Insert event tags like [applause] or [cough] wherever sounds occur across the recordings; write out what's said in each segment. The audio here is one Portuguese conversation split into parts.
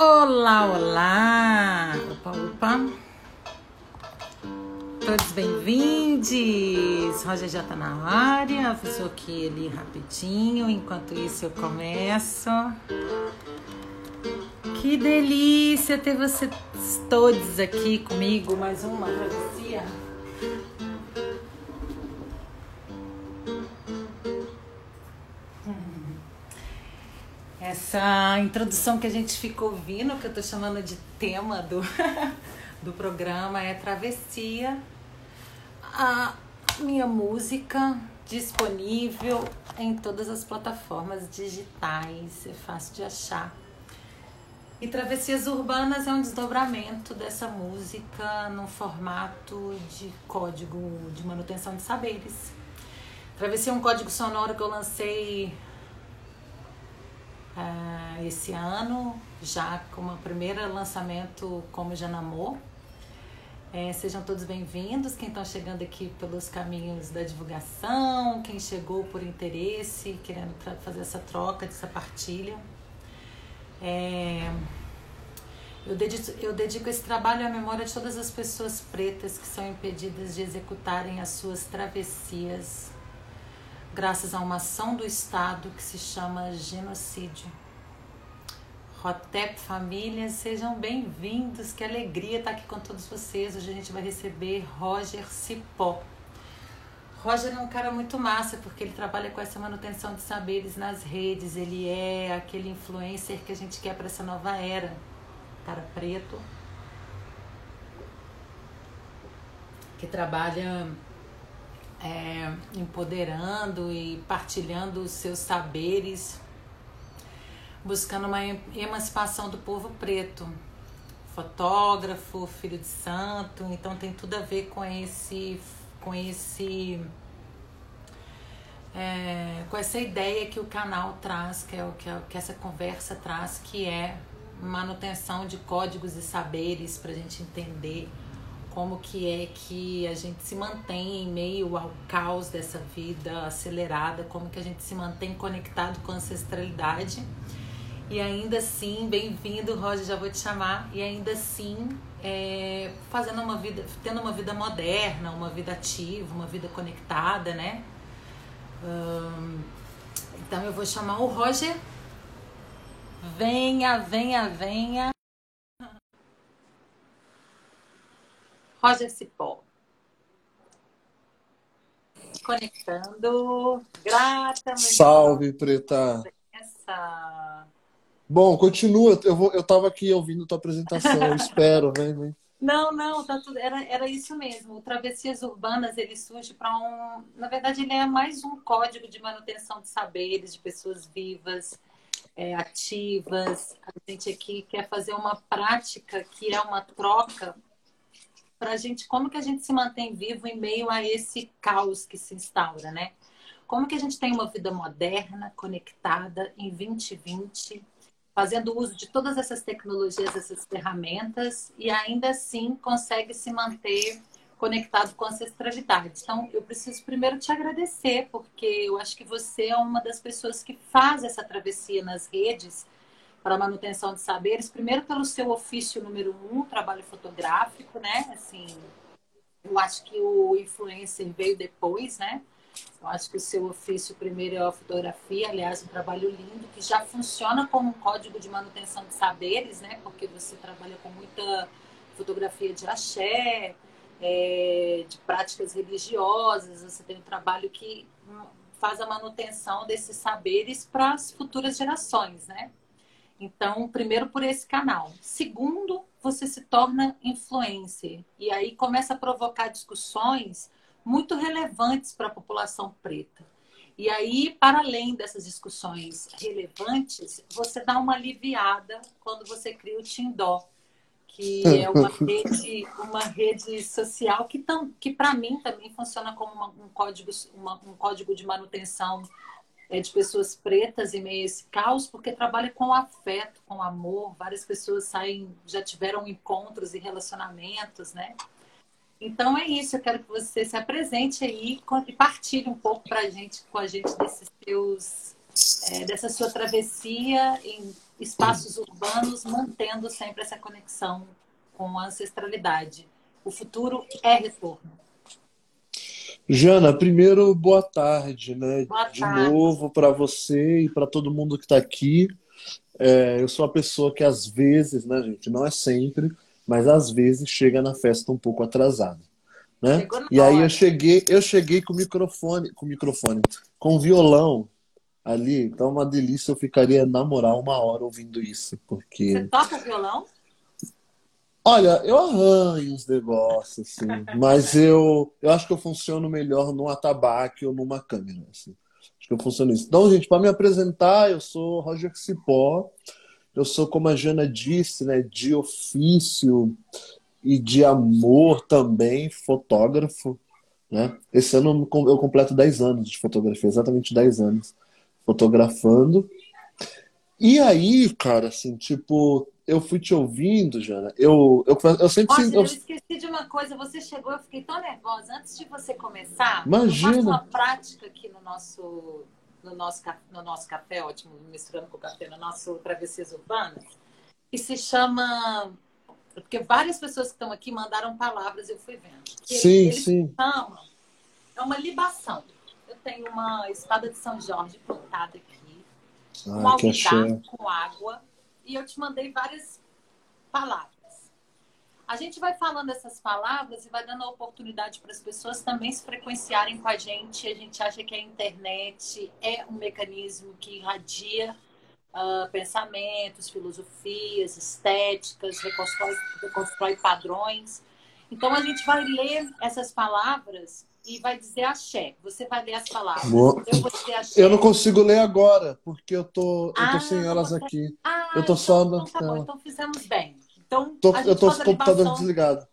Olá, olá! Opa, opa! Todos bem-vindos! Roger já tá na área, avisou aqui ali rapidinho, enquanto isso eu começo. Que delícia ter vocês todos aqui comigo, mais uma travessia. essa introdução que a gente ficou ouvindo, que eu estou chamando de tema do, [laughs] do programa, é Travessia. A minha música disponível em todas as plataformas digitais, é fácil de achar. E Travessias Urbanas é um desdobramento dessa música no formato de código de manutenção de saberes. Travessia é um código sonoro que eu lancei uh, esse ano, já com o primeiro lançamento como Janamor. É, sejam todos bem-vindos, quem está chegando aqui pelos caminhos da divulgação, quem chegou por interesse, querendo fazer essa troca, essa partilha. É, eu, dedico, eu dedico esse trabalho à memória de todas as pessoas pretas que são impedidas de executarem as suas travessias graças a uma ação do Estado que se chama genocídio. Rotep Família, sejam bem-vindos. Que alegria estar aqui com todos vocês. Hoje a gente vai receber Roger Cipó. Roger é um cara muito massa porque ele trabalha com essa manutenção de saberes nas redes. Ele é aquele influencer que a gente quer para essa nova era. Cara preto. Que trabalha é, empoderando e partilhando os seus saberes, buscando uma emancipação do povo preto. Fotógrafo, filho de santo, então tem tudo a ver com esse, com esse, é, com essa ideia que o canal traz, que é o que, que essa conversa traz, que é manutenção de códigos e saberes para a gente entender como que é que a gente se mantém em meio ao caos dessa vida acelerada, como que a gente se mantém conectado com a ancestralidade. E ainda assim, bem-vindo, Roger, já vou te chamar. E ainda assim, é, fazendo uma vida, tendo uma vida moderna, uma vida ativa, uma vida conectada, né? Hum, então eu vou chamar o Roger. Venha, venha, venha. Roger Cipó. Conectando. Grata, Salve, Preta. Essa... Bom, continua. Eu, vou, eu tava aqui ouvindo tua apresentação. Eu [laughs] espero, vem, vem. Não, não, tá tudo, era, era isso mesmo. O Travessias Urbanas ele surge para um. Na verdade, ele é mais um código de manutenção de saberes de pessoas vivas, é, ativas. A gente aqui quer fazer uma prática que é uma troca para a gente, como que a gente se mantém vivo em meio a esse caos que se instaura, né? Como que a gente tem uma vida moderna, conectada em 2020, fazendo uso de todas essas tecnologias, essas ferramentas e ainda assim consegue se manter conectado com a ancestralidade. Então, eu preciso primeiro te agradecer, porque eu acho que você é uma das pessoas que faz essa travessia nas redes para manutenção de saberes, primeiro pelo seu ofício número um, trabalho fotográfico, né? Assim, eu acho que o influencer veio depois, né? Eu acho que o seu ofício primeiro é a fotografia, aliás, um trabalho lindo que já funciona como um código de manutenção de saberes, né? Porque você trabalha com muita fotografia de axé, é, de práticas religiosas, você tem um trabalho que faz a manutenção desses saberes para as futuras gerações, né? Então, primeiro por esse canal. Segundo, você se torna influencer. E aí começa a provocar discussões muito relevantes para a população preta. E aí, para além dessas discussões relevantes, você dá uma aliviada quando você cria o Tindó, que é uma [laughs] rede, uma rede social que, que para mim também funciona como uma, um, código, uma, um código de manutenção é, de pessoas pretas em meio a esse caos, porque trabalha com afeto, com amor. Várias pessoas saem, já tiveram encontros e relacionamentos, né? Então é isso, eu quero que você se apresente aí e partilhe um pouco pra gente, com a gente desses seus, é, dessa sua travessia em espaços urbanos, mantendo sempre essa conexão com a ancestralidade. O futuro é retorno. Jana, primeiro, boa tarde, né? Boa De tarde. novo para você e para todo mundo que está aqui. É, eu sou uma pessoa que às vezes, né, gente, não é sempre, mas às vezes chega na festa um pouco atrasada, né? E aí hora. eu cheguei, eu cheguei com o microfone, com o microfone, com o violão ali, então é uma delícia, eu ficaria na moral uma hora ouvindo isso, porque Você toca violão? Olha, eu arranho os negócios, assim, mas eu, eu acho que eu funciono melhor num atabaque ou numa câmera, assim. Acho que eu funciono isso. Então, gente, para me apresentar, eu sou Roger Cipó, eu sou, como a Jana disse, né, de ofício e de amor também, fotógrafo, né? Esse ano eu completo 10 anos de fotografia, exatamente 10 anos fotografando. E aí, cara, assim, tipo, eu fui te ouvindo, Jana. Eu, eu, eu sempre eu eu- esqueci de uma coisa. Você chegou, eu fiquei tão nervosa. Antes de você começar, Imagina. eu faço uma prática aqui no nosso, no nosso, no nosso café, ótimo, misturando com o café, no nosso Travessias Urbanas, que se chama... Porque várias pessoas que estão aqui mandaram palavras, eu fui vendo. Que Sim, ele sim. chama, é uma libação. Eu tenho uma espada de São Jorge plantada aqui, um que axé. alvidar com água e eu te mandei várias palavras. A gente vai falando essas palavras e vai dando a oportunidade para as pessoas também se frequenciarem com a gente. A gente acha que a internet é um mecanismo que irradia ah, pensamentos, filosofias, estéticas, reconstrói, reconstrói padrões. Então a gente vai ler essas palavras e vai dizer axé. Você vai ler as palavras. Boa. Eu vou dizer axé. Eu não consigo ler agora, porque eu tô, eu tô Ah, sem elas você- aqui. Ah, Eu tô só então, na então tá bom, então fizemos bem. Então, Tô- a eu tô faz com a o computador desligado.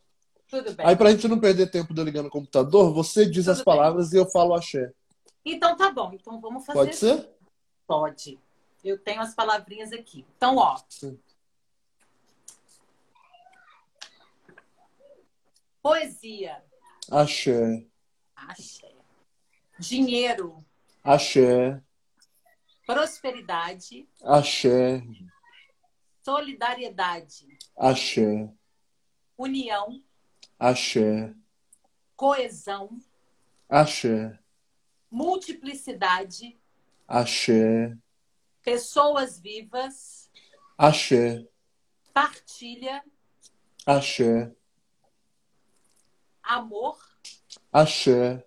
Tudo bem. Aí, pra gente não perder tempo de eu ligar no computador, você diz Tudo as bem. palavras e eu falo axé. Então tá bom. Então vamos fazer. Pode ser? Pode. Eu tenho as palavrinhas aqui. Então, ó. Sim. Poesia. Axé. Axé. Dinheiro. Axé. Prosperidade. Axé. Solidariedade. Axé. União. Axé. Coesão. Axé. Multiplicidade. Axé. Pessoas vivas. Axé. Partilha. Axé. Amor. Axé.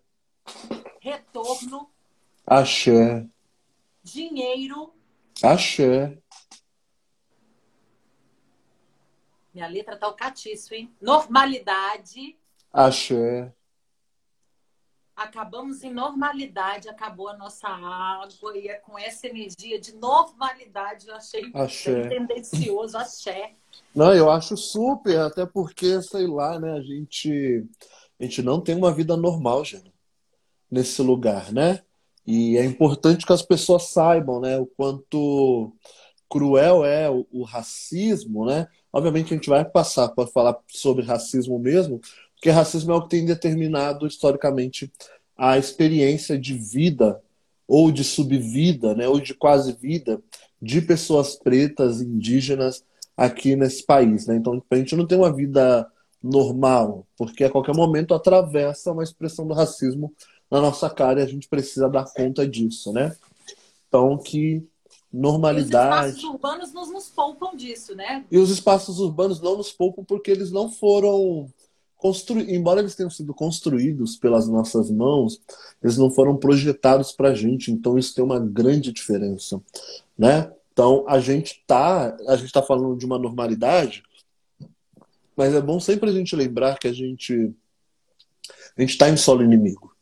Retorno. Axé. Dinheiro. Axé. Minha letra tá o catiço, hein? Normalidade. Axé. Acabamos em normalidade, acabou a nossa água e é com essa energia de normalidade eu achei Axé. tendencioso, axé. Não, eu acho super, até porque, sei lá, né, a gente, a gente não tem uma vida normal, gente, nesse lugar, né? E é importante que as pessoas saibam, né, o quanto cruel é o, o racismo, né? Obviamente a gente vai passar para falar sobre racismo mesmo, porque racismo é o que tem determinado historicamente a experiência de vida ou de subvida, né, ou de quase vida de pessoas pretas, indígenas aqui nesse país, né? Então a gente não tem uma vida normal, porque a qualquer momento atravessa uma expressão do racismo na nossa cara e a gente precisa dar conta disso, né? Então que E os normalidade espaços urbanos nos, nos poupam disso, né? e os espaços urbanos não nos poupam porque eles não foram construídos, embora eles tenham sido construídos pelas nossas mãos, eles não foram projetados para a gente. Então isso tem uma grande diferença, né? Então a gente tá, a gente tá falando de uma normalidade, mas é bom sempre a gente lembrar que a gente a gente está em solo inimigo.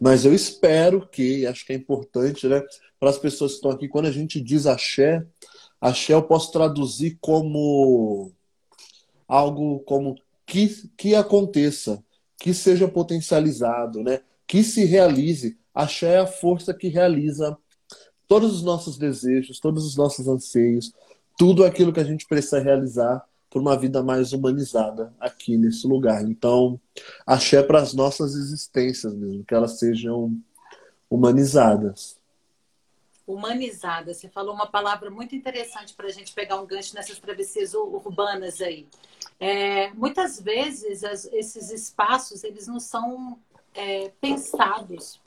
Mas eu espero que, acho que é importante, né, para as pessoas que estão aqui, quando a gente diz axé, axé eu posso traduzir como algo como que, que aconteça, que seja potencializado, né? que se realize. Axé é a força que realiza todos os nossos desejos, todos os nossos anseios, tudo aquilo que a gente precisa realizar por uma vida mais humanizada aqui nesse lugar. Então, axé para as nossas existências mesmo, que elas sejam humanizadas. Humanizada, você falou uma palavra muito interessante para a gente pegar um gancho nessas travessias urbanas aí. É, muitas vezes as, esses espaços eles não são é, pensados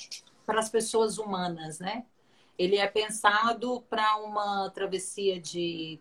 para as pessoas humanas, né? Ele é pensado para uma travessia de,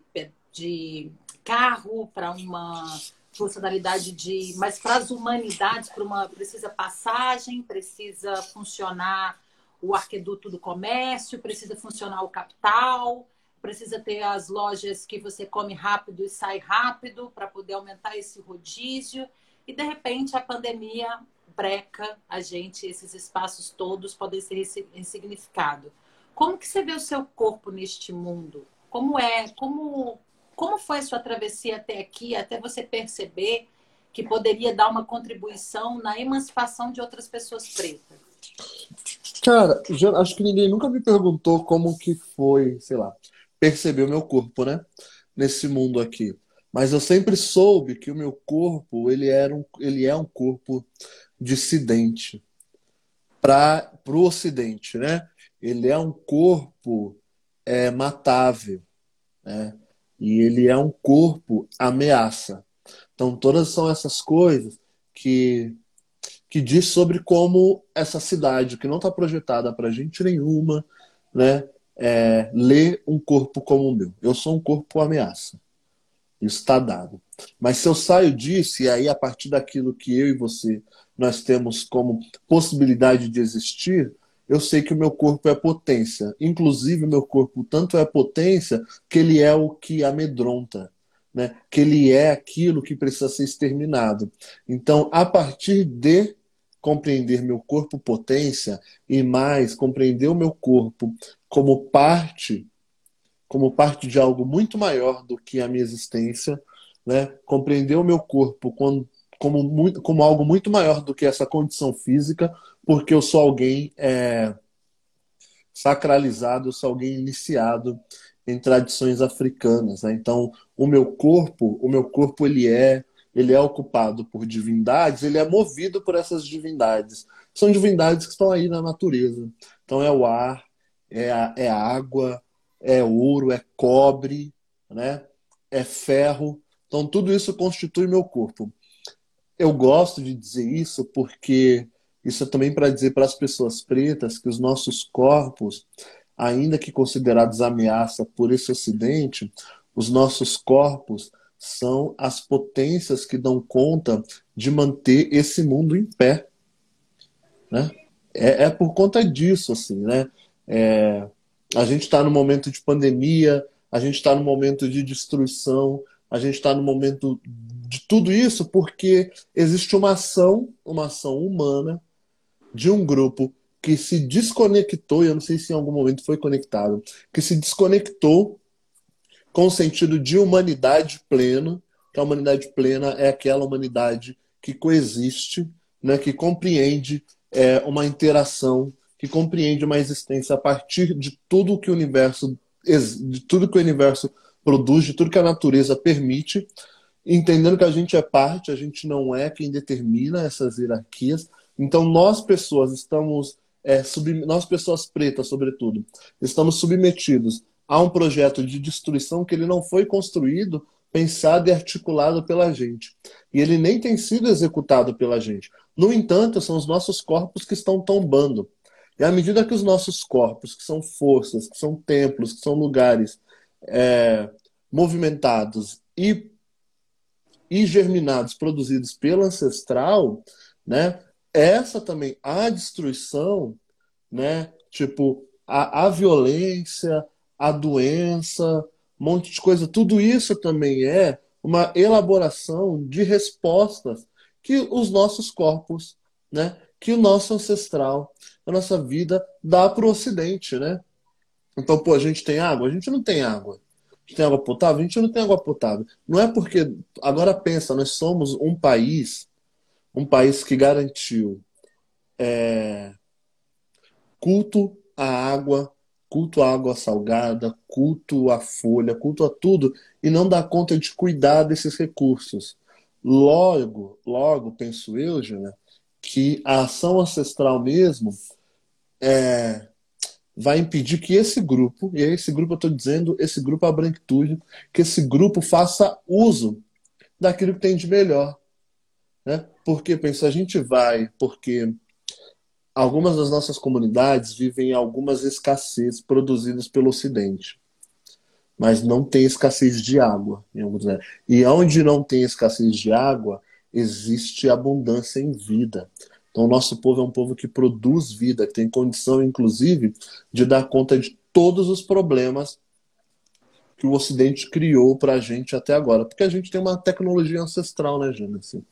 de carro, para uma funcionalidade de. Mas para as humanidades, para uma. Precisa passagem, precisa funcionar o arqueduto do comércio, precisa funcionar o capital, precisa ter as lojas que você come rápido e sai rápido para poder aumentar esse rodízio. E de repente a pandemia breca a gente, esses espaços todos podem ser ressignificados. Como que você vê o seu corpo neste mundo? Como é? Como como foi a sua travessia até aqui, até você perceber que poderia dar uma contribuição na emancipação de outras pessoas pretas? Cara, acho que ninguém nunca me perguntou como que foi, sei lá, perceber o meu corpo, né? Nesse mundo aqui. Mas eu sempre soube que o meu corpo, ele, era um, ele é um corpo dissidente para o Ocidente, né? Ele é um corpo é, matável, né? E ele é um corpo ameaça. Então, todas são essas coisas que, que diz sobre como essa cidade, que não está projetada para gente nenhuma, né, é, lê um corpo como o meu. Eu sou um corpo ameaça. Isso está dado. Mas se eu saio disso, e aí a partir daquilo que eu e você nós temos como possibilidade de existir, eu sei que o meu corpo é potência. Inclusive, o meu corpo tanto é potência que ele é o que amedronta, né? que ele é aquilo que precisa ser exterminado. Então, a partir de compreender meu corpo potência e mais compreender o meu corpo como parte como parte de algo muito maior do que a minha existência, né? compreender o meu corpo como, muito, como algo muito maior do que essa condição física, porque eu sou alguém é, sacralizado, eu sou alguém iniciado em tradições africanas. Né? Então, o meu corpo, o meu corpo ele é ele é ocupado por divindades, ele é movido por essas divindades. São divindades que estão aí na natureza. Então é o ar, é a, é água, é ouro, é cobre, né? é ferro. Então tudo isso constitui meu corpo. Eu gosto de dizer isso porque isso é também para dizer para as pessoas pretas que os nossos corpos, ainda que considerados ameaça por esse ocidente, os nossos corpos são as potências que dão conta de manter esse mundo em pé. Né? É, é por conta disso, assim, né? É, a gente está no momento de pandemia, a gente está no momento de destruição, a gente está no momento de tudo isso porque existe uma ação, uma ação humana de um grupo que se desconectou, e eu não sei se em algum momento foi conectado, que se desconectou com o sentido de humanidade plena, que a humanidade plena é aquela humanidade que coexiste, né, que compreende é, uma interação, que compreende uma existência a partir de tudo que o universo de tudo que o universo produz, de tudo que a natureza permite, entendendo que a gente é parte, a gente não é quem determina essas hierarquias, então, nós pessoas estamos, é, sub... nós pessoas pretas, sobretudo, estamos submetidos a um projeto de destruição que ele não foi construído, pensado e articulado pela gente. E ele nem tem sido executado pela gente. No entanto, são os nossos corpos que estão tombando. E à medida que os nossos corpos, que são forças, que são templos, que são lugares é, movimentados e, e germinados, produzidos pelo ancestral, né, essa também, a destruição, né? Tipo, a, a violência, a doença, um monte de coisa, tudo isso também é uma elaboração de respostas que os nossos corpos, né? Que o nosso ancestral, a nossa vida dá para o Ocidente, né? Então, pô, a gente tem água? A gente não tem água. A gente tem água potável? A gente não tem água potável. Não é porque. Agora pensa, nós somos um país um país que garantiu é, culto à água, culto à água salgada, culto à folha, culto a tudo, e não dá conta de cuidar desses recursos. Logo, logo, penso eu, Jana, que a ação ancestral mesmo é, vai impedir que esse grupo, e esse grupo eu estou dizendo, esse grupo a branquitude, que esse grupo faça uso daquilo que tem de melhor. Né? Porque, pensa, a gente vai, porque algumas das nossas comunidades vivem algumas escassez produzidas pelo Ocidente. Mas não tem escassez de água. E onde não tem escassez de água, existe abundância em vida. Então, o nosso povo é um povo que produz vida, que tem condição, inclusive, de dar conta de todos os problemas que o Ocidente criou para a gente até agora. Porque a gente tem uma tecnologia ancestral, né, Gênesis?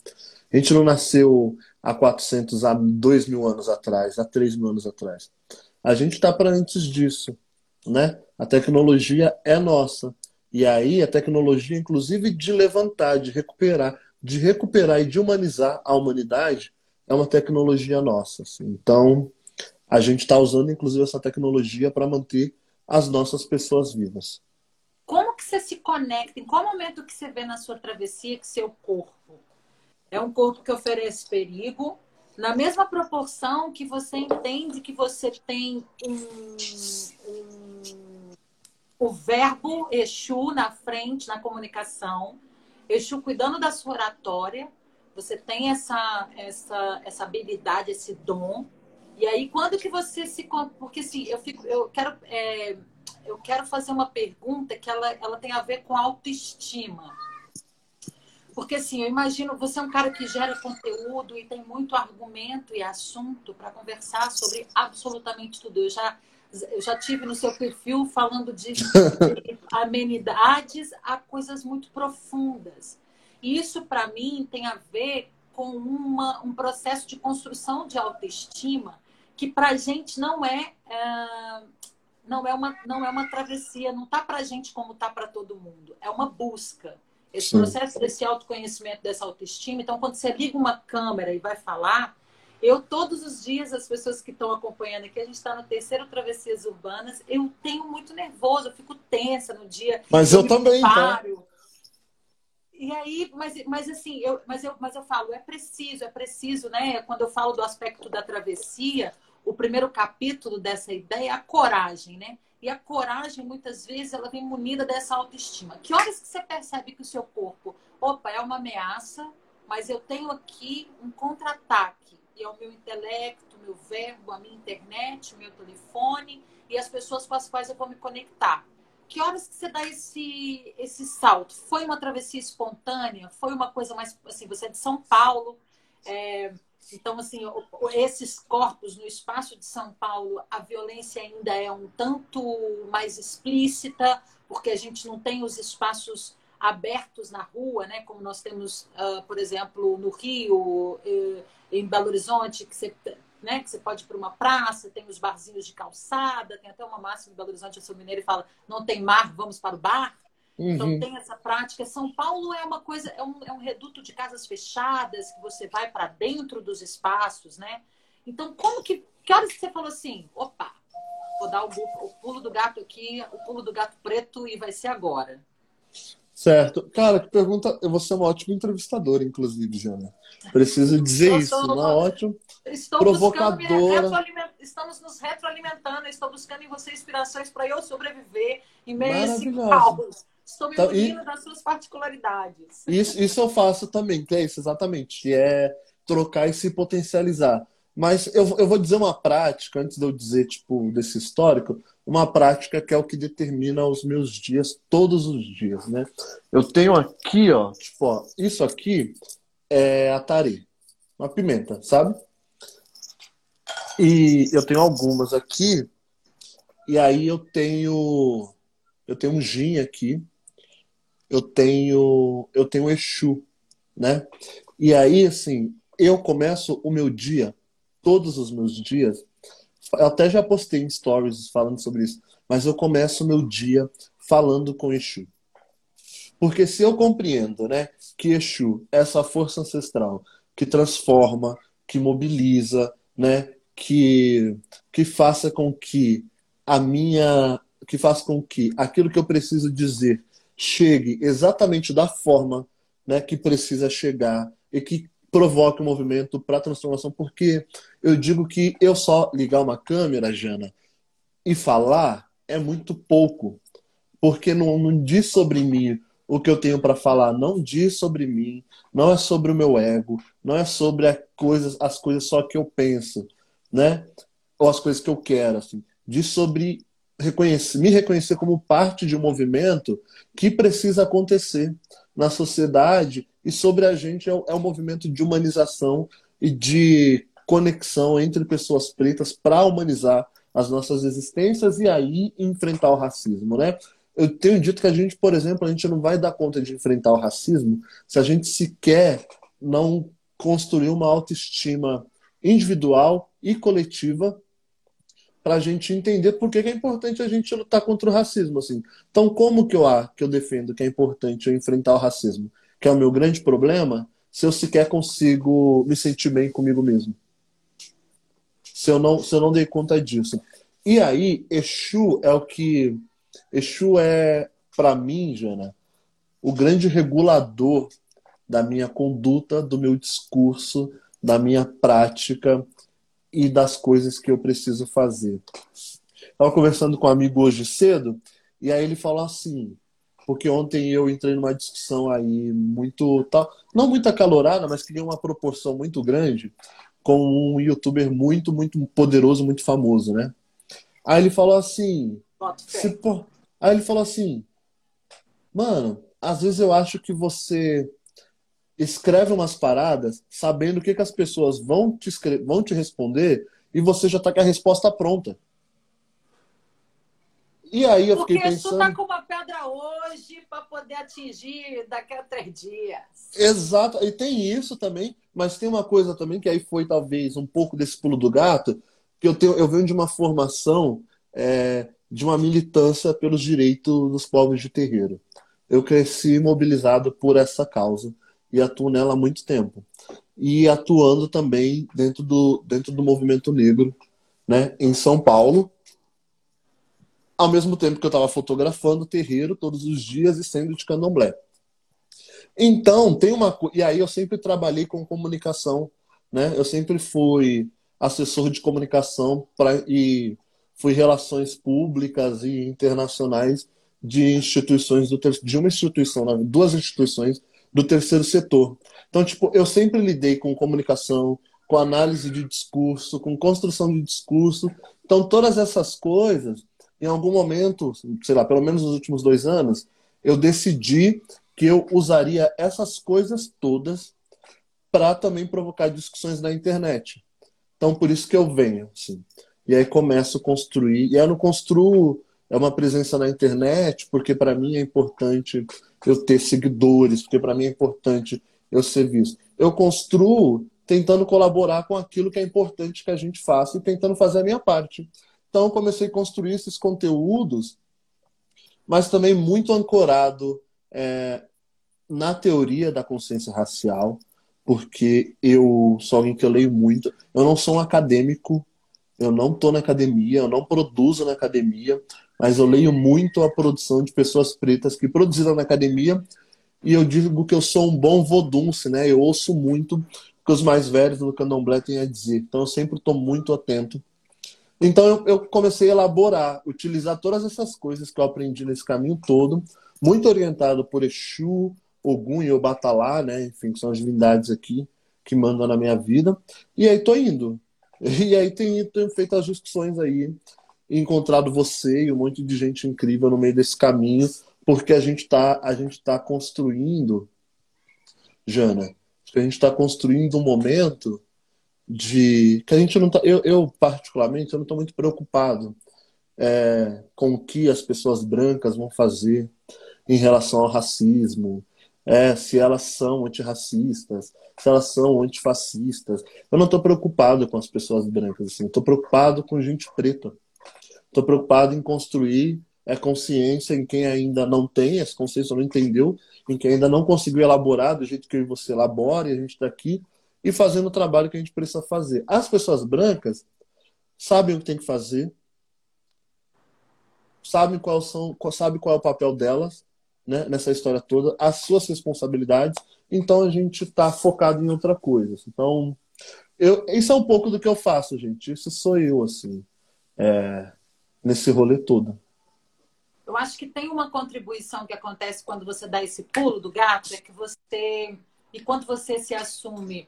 A gente não nasceu há 400, há 2 mil anos atrás, há 3 mil anos atrás. A gente está para antes disso, né? A tecnologia é nossa. E aí a tecnologia, inclusive, de levantar, de recuperar, de recuperar e de humanizar a humanidade, é uma tecnologia nossa. Assim. Então, a gente está usando, inclusive, essa tecnologia para manter as nossas pessoas vivas. Como que você se conecta? Em qual momento que você vê na sua travessia que seu corpo é um corpo que oferece perigo, na mesma proporção que você entende que você tem um, um, o verbo Exu na frente, na comunicação, Exu cuidando da sua oratória, você tem essa, essa, essa habilidade, esse dom. E aí, quando que você se. Porque assim, eu, fico, eu, quero, é, eu quero fazer uma pergunta que ela, ela tem a ver com autoestima. Porque assim, eu imagino, você é um cara que gera conteúdo e tem muito argumento e assunto para conversar sobre absolutamente tudo. Eu já, eu já tive no seu perfil falando de, de [laughs] amenidades a coisas muito profundas. E isso, para mim, tem a ver com uma, um processo de construção de autoestima que para a gente não é, é, não é uma não é uma travessia, não tá para a gente como tá para todo mundo. É uma busca. Esse Sim. processo desse autoconhecimento, dessa autoestima. Então, quando você liga uma câmera e vai falar, eu todos os dias, as pessoas que estão acompanhando aqui, a gente está no terceiro Travessias Urbanas, eu tenho muito nervoso, eu fico tensa no dia. Mas eu, eu também, tá? paro. Tá? E aí, mas, mas assim, eu, mas, eu, mas eu falo, é preciso, é preciso, né? Quando eu falo do aspecto da travessia, o primeiro capítulo dessa ideia é a coragem, né? E a coragem, muitas vezes, ela vem munida dessa autoestima. Que horas que você percebe que o seu corpo, opa, é uma ameaça, mas eu tenho aqui um contra-ataque. E é o meu intelecto, meu verbo, a minha internet, o meu telefone e as pessoas com as quais eu vou me conectar. Que horas que você dá esse, esse salto? Foi uma travessia espontânea? Foi uma coisa mais... Assim, você é de São Paulo, é, então, assim, esses corpos no espaço de São Paulo, a violência ainda é um tanto mais explícita, porque a gente não tem os espaços abertos na rua, né? Como nós temos, uh, por exemplo, no Rio, uh, em Belo Horizonte, que você, né, que você pode ir para uma praça, tem os barzinhos de calçada, tem até uma máxima em Belo Horizonte, eu sou mineiro e fala, não tem mar, vamos para o bar. Então, uhum. Então tem essa prática. São Paulo é uma coisa, é um, é um reduto de casas fechadas, que você vai para dentro dos espaços, né? Então, como que. Que horas que você falou assim? Opa, vou dar o, o pulo do gato aqui, o pulo do gato preto, e vai ser agora. Certo. Cara, que pergunta. Eu vou ser uma ótima entrevistadora, inclusive, Jana. Preciso dizer isso. Uma ótima estou provocadora. Estamos nos retroalimentando. Estou buscando em você inspirações para eu sobreviver em meio a esse caos. Estou me então, e... das suas particularidades. Isso, isso eu faço também, que é isso, exatamente. Que é trocar e se potencializar. Mas eu, eu vou dizer uma prática, antes de eu dizer, tipo, desse histórico, uma prática que é o que determina os meus dias, todos os dias, né? Eu tenho aqui, ó, tipo, ó, isso aqui é atari, uma pimenta, sabe? E eu tenho algumas aqui, e aí eu tenho eu tenho um gin aqui, eu tenho eu tenho Exu, né? E aí assim, eu começo o meu dia, todos os meus dias, eu até já postei em stories falando sobre isso, mas eu começo o meu dia falando com Exu. Porque se eu compreendo, né, que Exu é essa força ancestral que transforma, que mobiliza, né, que, que faça com que a minha que faça com que aquilo que eu preciso dizer chegue exatamente da forma né, que precisa chegar e que provoque um movimento para transformação, porque eu digo que eu só ligar uma câmera, Jana, e falar é muito pouco, porque não, não diz sobre mim o que eu tenho para falar, não diz sobre mim, não é sobre o meu ego, não é sobre as coisas, as coisas só que eu penso, né? Ou as coisas que eu quero, assim. Diz sobre reconhecer, me reconhecer como parte de um movimento que precisa acontecer na sociedade e sobre a gente é, é um movimento de humanização e de conexão entre pessoas pretas para humanizar as nossas existências e aí enfrentar o racismo, né? Eu tenho dito que a gente, por exemplo, a gente não vai dar conta de enfrentar o racismo se a gente sequer não construir uma autoestima individual e coletiva para a gente entender por que, é importante a gente lutar contra o racismo. Assim. Então, como que eu, que eu defendo que é importante eu enfrentar o racismo, que é o meu grande problema, se eu sequer consigo me sentir bem comigo mesmo? Se eu não, se eu não dei conta disso. E aí, Exu é o que. Exu é, para mim, Jana, o grande regulador da minha conduta, do meu discurso, da minha prática e das coisas que eu preciso fazer. Estava conversando com um amigo hoje cedo e aí ele falou assim, porque ontem eu entrei numa discussão aí muito tal, não muito acalorada, mas que tinha uma proporção muito grande com um youtuber muito, muito poderoso, muito famoso, né? Aí ele falou assim, se, aí ele falou assim, mano, às vezes eu acho que você escreve umas paradas sabendo o que, que as pessoas vão te, escrever, vão te responder e você já está com a resposta pronta. E aí eu Porque fiquei pensando. Porque tu tá com uma pedra hoje para poder atingir daqui a três dias. Exato, e tem isso também, mas tem uma coisa também que aí foi talvez um pouco desse pulo do gato, que eu tenho, eu venho de uma formação é, de uma militância pelos direitos dos povos de terreiro. Eu cresci mobilizado por essa causa e atuo nela há muito tempo. E atuando também dentro do, dentro do movimento negro, né, em São Paulo, ao mesmo tempo que eu estava fotografando terreiro todos os dias e sendo de candomblé. Então, tem uma e aí eu sempre trabalhei com comunicação, né? Eu sempre fui assessor de comunicação pra, e fui relações públicas e internacionais de instituições do de uma instituição, duas instituições do terceiro setor. Então, tipo, eu sempre lidei com comunicação, com análise de discurso, com construção de discurso. Então, todas essas coisas, em algum momento, sei lá, pelo menos nos últimos dois anos, eu decidi que eu usaria essas coisas todas para também provocar discussões na internet. Então, por isso que eu venho, assim. E aí começo a construir. E aí eu não construo é uma presença na internet, porque para mim é importante eu ter seguidores, porque para mim é importante eu ser visto. Eu construo tentando colaborar com aquilo que é importante que a gente faça e tentando fazer a minha parte. Então, eu comecei a construir esses conteúdos, mas também muito ancorado é, na teoria da consciência racial, porque eu sou alguém que eu leio muito. Eu não sou um acadêmico, eu não estou na academia, eu não produzo na academia, mas eu leio muito a produção de pessoas pretas que produziram na academia e eu digo que eu sou um bom vodunce, né? Eu ouço muito o que os mais velhos do candomblé têm a dizer. Então eu sempre estou muito atento. Então eu, eu, comecei a elaborar, utilizar todas essas coisas que eu aprendi nesse caminho todo, muito orientado por Exu, Ogum e Obatalá, né? Enfim, que são as divindades aqui que mandam na minha vida. E aí tô indo. [laughs] E aí tenho, tenho feito as discussões aí encontrado você e um monte de gente incrível no meio desse caminho, porque a gente está a gente tá construindo, Jana, a gente está construindo um momento de que a gente não tá, eu, eu particularmente eu não estou muito preocupado é, com o que as pessoas brancas vão fazer em relação ao racismo, é, se elas são antirracistas, se elas são antifascistas. Eu não estou preocupado com as pessoas brancas, assim, estou preocupado com gente preta. Estou preocupado em construir a consciência em quem ainda não tem, essa consciência não entendeu, em quem ainda não conseguiu elaborar do jeito que você elabora, e a gente está aqui e fazendo o trabalho que a gente precisa fazer. As pessoas brancas sabem o que tem que fazer, sabem qual, são, sabem qual é o papel delas né, nessa história toda, as suas responsabilidades, então a gente está focado em outra coisa. Então, eu, isso é um pouco do que eu faço, gente. Isso sou eu, assim, é, nesse rolê todo. Eu acho que tem uma contribuição que acontece quando você dá esse pulo do gato, é que você, e quando você se assume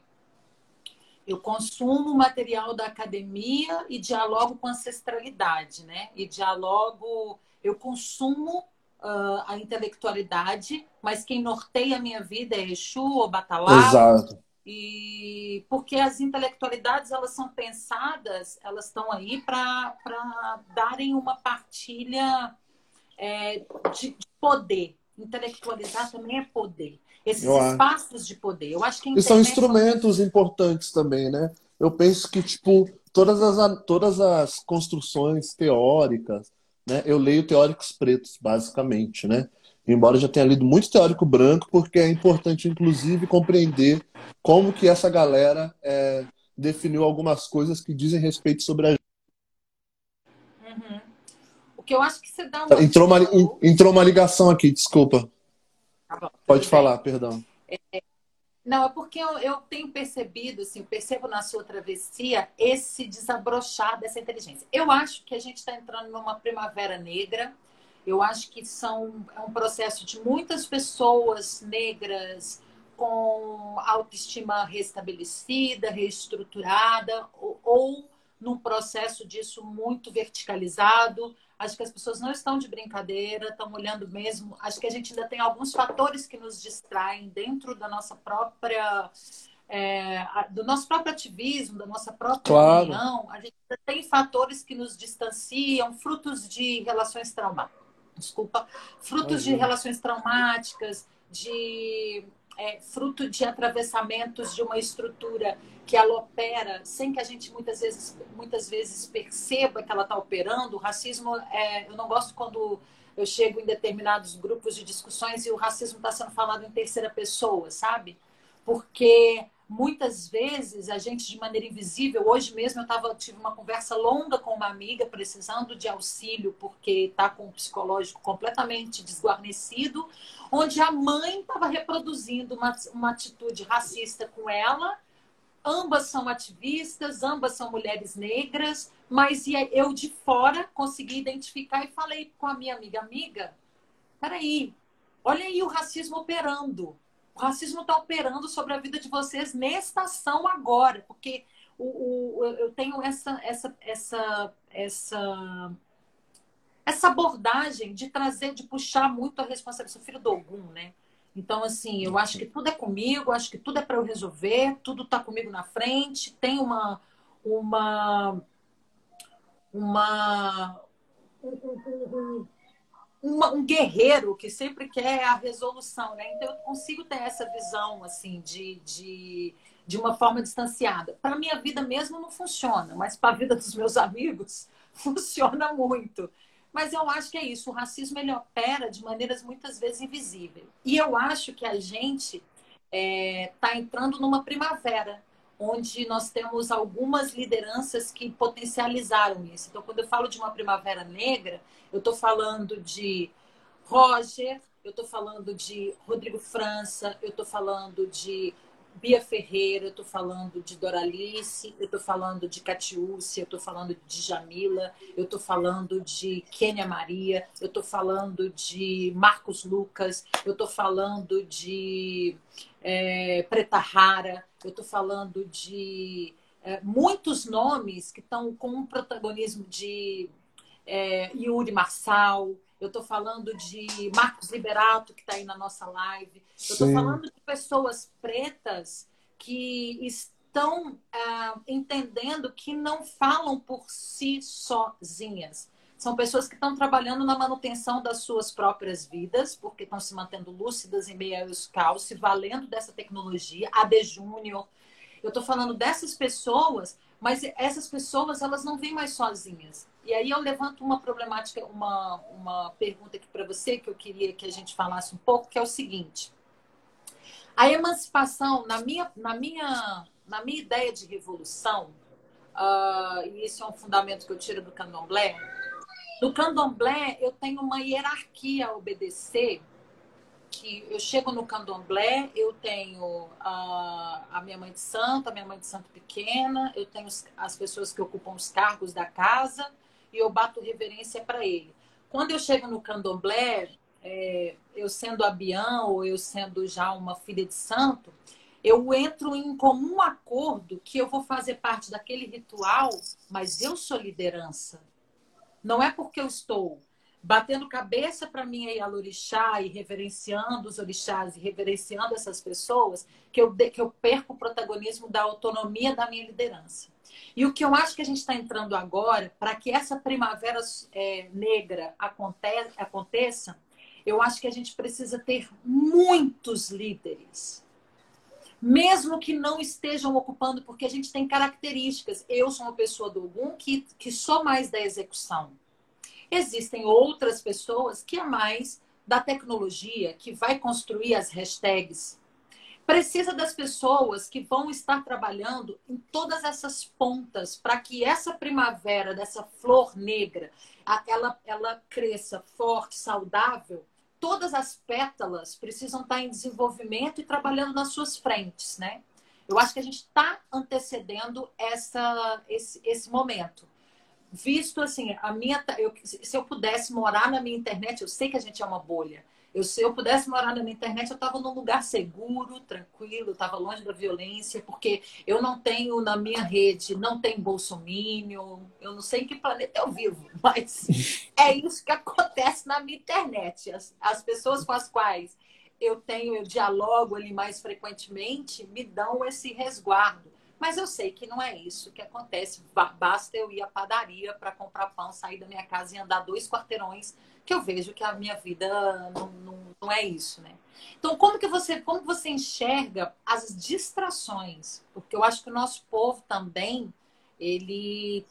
eu consumo material da academia e dialogo com ancestralidade, né? E dialogo, eu consumo uh, a intelectualidade, mas quem norteia a minha vida é Exu ou Batalá. Exato. E porque as intelectualidades elas são pensadas, elas estão aí para darem uma partilha é, de, de poder. Intelectualizar também é poder esses eu espaços acho. de poder. Eu acho que e são instrumentos é... importantes também, né? Eu penso que tipo todas as todas as construções teóricas, né? Eu leio teóricos pretos basicamente, né? Embora eu já tenha lido muito teórico branco, porque é importante inclusive compreender como que essa galera é, definiu algumas coisas que dizem respeito sobre a uhum. O que eu acho que você dá uma... entrou uma entrou uma ligação aqui, desculpa. Tá Pode falar, perdão. É, não, é porque eu, eu, tenho percebido, assim, percebo na sua travessia esse desabrochar dessa inteligência. Eu acho que a gente está entrando numa primavera negra. Eu acho que são, é um processo de muitas pessoas negras com autoestima restabelecida, reestruturada, ou, ou num processo disso muito verticalizado, Acho que as pessoas não estão de brincadeira, estão olhando mesmo. Acho que a gente ainda tem alguns fatores que nos distraem dentro da nossa própria. É, do nosso próprio ativismo, da nossa própria claro. opinião, a gente tem fatores que nos distanciam, frutos de relações traumáticas, desculpa, frutos de relações traumáticas, de é, fruto de atravessamentos de uma estrutura que ela opera sem que a gente muitas vezes, muitas vezes perceba que ela está operando. O racismo, é, eu não gosto quando eu chego em determinados grupos de discussões e o racismo está sendo falado em terceira pessoa, sabe? Porque muitas vezes a gente de maneira invisível hoje mesmo eu tava, tive uma conversa longa com uma amiga precisando de auxílio porque está com o psicológico completamente desguarnecido onde a mãe estava reproduzindo uma, uma atitude racista com ela. Ambas são ativistas ambas são mulheres negras mas eu de fora consegui identificar e falei com a minha amiga amiga peraí olha aí o racismo operando o racismo está operando sobre a vida de vocês nesta ação agora, porque o, o, eu tenho essa, essa, essa, essa, essa abordagem de trazer, de puxar muito a responsabilidade. Sou filho do Ogum, né? Então, assim, eu acho que tudo é comigo, acho que tudo é para eu resolver, tudo está comigo na frente, tem uma. uma uma um, um, uma, um guerreiro que sempre quer a resolução, né? Então eu consigo ter essa visão assim de, de, de uma forma distanciada. Para minha vida mesmo não funciona, mas para a vida dos meus amigos [laughs] funciona muito. Mas eu acho que é isso. O racismo ele opera de maneiras muitas vezes invisíveis. E eu acho que a gente está é, tá entrando numa primavera onde nós temos algumas lideranças que potencializaram isso. Então, quando eu falo de uma primavera negra, eu estou falando de Roger, eu estou falando de Rodrigo França, eu estou falando de Bia Ferreira, eu estou falando de Doralice, eu estou falando de Catiúcia, eu estou falando de Jamila, eu estou falando de Kênia Maria, eu estou falando de Marcos Lucas, eu estou falando de é, Preta Rara, eu estou falando de é, muitos nomes que estão com um protagonismo de é, Yuri Marçal, eu estou falando de Marcos Liberato, que está aí na nossa live, eu estou falando de pessoas pretas que estão uh, entendendo que não falam por si sozinhas. São pessoas que estão trabalhando na manutenção das suas próprias vidas, porque estão se mantendo lúcidas em meio aos caos, se valendo dessa tecnologia. A De Júnior. Eu estou falando dessas pessoas, mas essas pessoas elas não vêm mais sozinhas. E aí eu levanto uma problemática, uma, uma pergunta aqui para você que eu queria que a gente falasse um pouco, que é o seguinte. A emancipação, na minha, na minha, na minha ideia de revolução, uh, e isso é um fundamento que eu tiro do candomblé, no candomblé eu tenho uma hierarquia a obedecer, que eu chego no candomblé, eu tenho a, a minha mãe de santo, a minha mãe de santo pequena, eu tenho as pessoas que ocupam os cargos da casa e eu bato reverência para ele. Quando eu chego no candomblé, é, eu sendo abiã ou eu sendo já uma filha de santo, eu entro em comum acordo que eu vou fazer parte daquele ritual, mas eu sou liderança. Não é porque eu estou batendo cabeça para mim aí Lorixá e reverenciando os orixás e reverenciando essas pessoas que eu, que eu perco o protagonismo da autonomia da minha liderança. E o que eu acho que a gente está entrando agora, para que essa primavera é, negra aconte aconteça, eu acho que a gente precisa ter muitos líderes. Mesmo que não estejam ocupando, porque a gente tem características. Eu sou uma pessoa do Ogum que, que sou mais da execução. Existem outras pessoas que é mais da tecnologia, que vai construir as hashtags. Precisa das pessoas que vão estar trabalhando em todas essas pontas para que essa primavera dessa flor negra, ela, ela cresça forte, saudável. Todas as pétalas precisam estar em desenvolvimento e trabalhando nas suas frentes, né? Eu acho que a gente está antecedendo essa, esse, esse momento visto assim, a minha, eu, se eu pudesse morar na minha internet, eu sei que a gente é uma bolha. Eu, se eu pudesse morar na internet, eu estava num lugar seguro, tranquilo, estava longe da violência, porque eu não tenho na minha rede, não tem bolsomínio, eu não sei em que planeta eu vivo, [laughs] mas é isso que acontece na minha internet. As, as pessoas com as quais eu tenho, eu dialogo ali mais frequentemente, me dão esse resguardo. Mas eu sei que não é isso que acontece. Basta eu ir à padaria para comprar pão, sair da minha casa e andar dois quarteirões, que eu vejo que a minha vida não, não, não é isso, né? Então, como que você, como você enxerga as distrações? Porque eu acho que o nosso povo também, ele,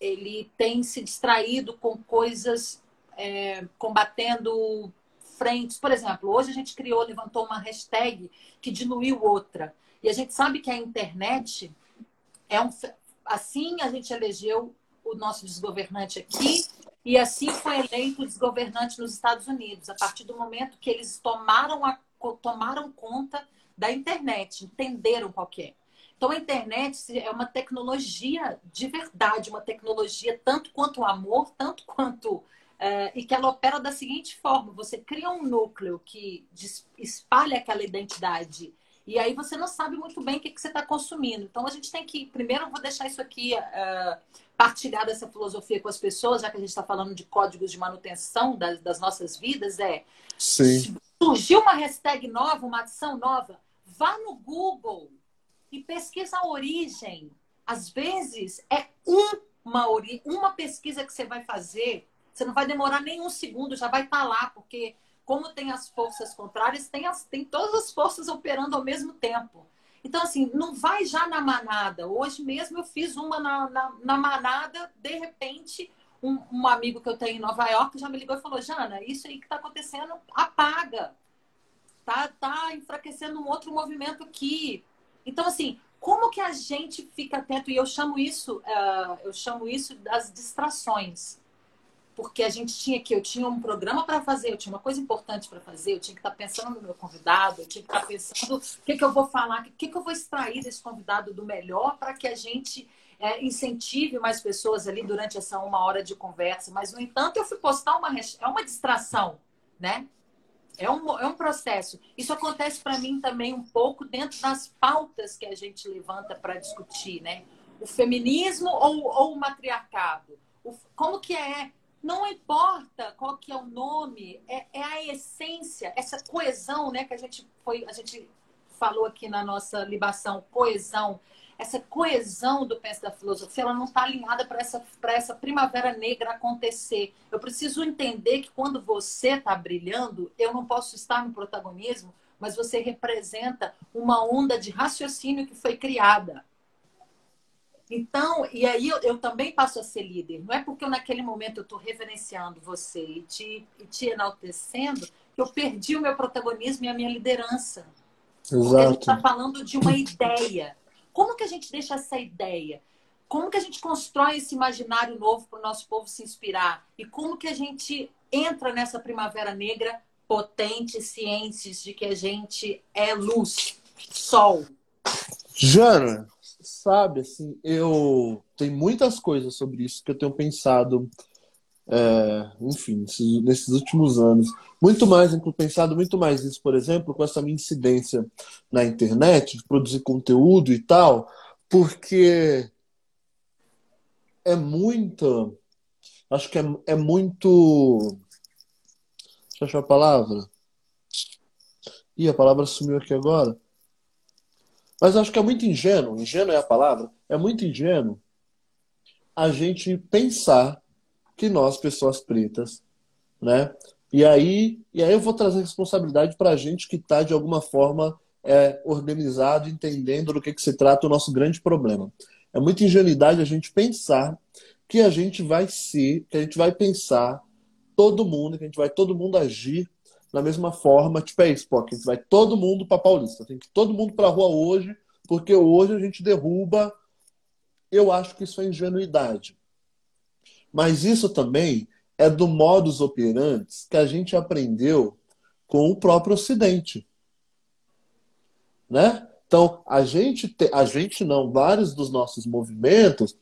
ele tem se distraído com coisas, é, combatendo frentes. Por exemplo, hoje a gente criou, levantou uma hashtag que diluiu outra. E a gente sabe que a internet é um. Assim a gente elegeu o nosso desgovernante aqui e assim foi eleito o desgovernante nos Estados Unidos, a partir do momento que eles tomaram, a, tomaram conta da internet, entenderam qual é. Então a internet é uma tecnologia de verdade, uma tecnologia tanto quanto o amor, tanto quanto. Uh, e que ela opera da seguinte forma: você cria um núcleo que espalha aquela identidade e aí você não sabe muito bem o que, que você está consumindo. Então a gente tem que, primeiro, eu vou deixar isso aqui uh, partilhar dessa filosofia com as pessoas, já que a gente está falando de códigos de manutenção das, das nossas vidas, é Sim. surgiu uma hashtag nova, uma adição nova, vá no Google e pesquisa a origem. Às vezes é uma, uma pesquisa que você vai fazer, você não vai demorar nem um segundo, já vai estar tá lá, porque como tem as forças contrárias, tem, as, tem todas as forças operando ao mesmo tempo. Então, assim, não vai já na manada. Hoje mesmo eu fiz uma na, na, na manada, de repente, um, um, amigo que eu tenho em Nova York já me ligou e falou: Jana, isso aí que está acontecendo, apaga. Tá, tá enfraquecendo um outro movimento aqui. Então, assim, como que a gente fica atento? E eu chamo isso, uh, eu chamo isso das distrações porque a gente tinha que eu tinha um programa para fazer, eu tinha uma coisa importante para fazer, eu tinha que estar tá pensando no meu convidado, eu tinha que estar tá pensando o que, que eu vou falar, o que, que eu vou extrair desse convidado do melhor para que a gente é, incentive mais pessoas ali durante essa uma hora de conversa. Mas, no entanto, eu fui postar uma é uma distração, né? É um, é um processo. Isso acontece para mim também um pouco dentro das pautas que a gente levanta para discutir, né? O feminismo ou, ou o matriarcado? O, como que é não importa qual que é o nome, é, é, a essência, essa coesão, né, que a gente foi, a gente falou aqui na nossa libação, coesão. Essa coesão do penso da filosofia, ela não está alinhada para essa, essa primavera negra acontecer. Eu preciso entender que quando você está brilhando, eu não posso estar no protagonismo, mas você representa uma onda de raciocínio que foi criada. Então, e aí eu, eu, também passo a ser líder. Não é porque eu, naquele momento eu estou reverenciando você e te, e te enaltecendo que eu perdi o meu protagonismo e a minha liderança. Exato. Porque a gente está falando de uma ideia. Como que a gente deixa essa ideia? Como que a gente constrói esse imaginário novo para o nosso povo se inspirar? E como que a gente entra nessa primavera negra potente, cientes de que a gente é luz, sol? Jana, sabe, assim, eu tenho muitas coisas sobre isso que eu tenho pensado, é, enfim, nesses últimos anos. Muito mais, inclusive, pensado muito mais isso, por exemplo, com essa minha incidência na internet, de produzir conteúdo e tal, porque é muito. Acho que é, é muito. Deixa eu achar a palavra. Ih, a palavra sumiu aqui agora. Mas acho que é muito ingênuo, ingênuo é a palavra, é muito ingênuo a gente pensar que nós, pessoas pretas, né? E aí, e aí eu vou trazer responsabilidade para a gente que está, de alguma forma, é, organizado, entendendo do que, que se trata o nosso grande problema. É muita ingenuidade a gente pensar que a gente vai ser, que a gente vai pensar todo mundo, que a gente vai todo mundo agir da mesma forma, tipo, é isso, pô, que vai todo mundo para Paulista, tem que todo mundo para rua hoje, porque hoje a gente derruba. Eu acho que isso é ingenuidade. Mas isso também é do modus operandi que a gente aprendeu com o próprio Ocidente. Né? Então, a gente, te, a gente não, vários dos nossos movimentos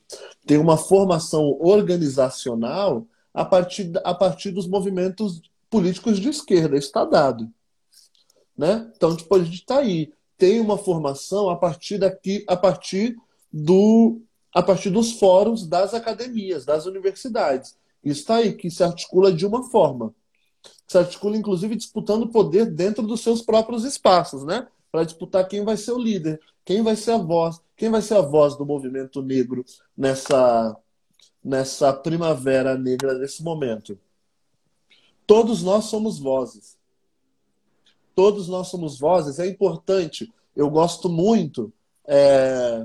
têm uma formação organizacional a partir, a partir dos movimentos políticos de esquerda, está dado. Né? Então, tipo, a gente está aí. Tem uma formação a partir daqui, a partir do a partir dos fóruns das academias, das universidades. Isso está aí, que se articula de uma forma. Se articula, inclusive, disputando poder dentro dos seus próprios espaços, né? Para disputar quem vai ser o líder, quem vai ser a voz, quem vai ser a voz do movimento negro nessa, nessa primavera negra, nesse momento. Todos nós somos vozes. Todos nós somos vozes. É importante. Eu gosto muito é,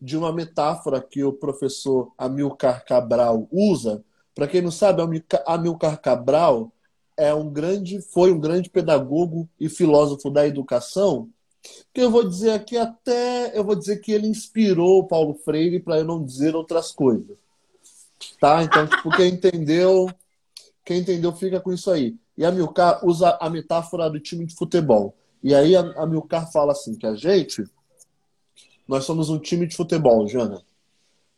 de uma metáfora que o professor Amilcar Cabral usa. Para quem não sabe, Amilcar Cabral é um grande, foi um grande pedagogo e filósofo da educação. Que eu vou dizer aqui até, eu vou dizer que ele inspirou Paulo Freire para eu não dizer outras coisas. Tá? Então, tipo, quem entendeu quem entendeu fica com isso aí. E a Milcar usa a metáfora do time de futebol. E aí a, a Milcar fala assim, que a gente, nós somos um time de futebol, Jana.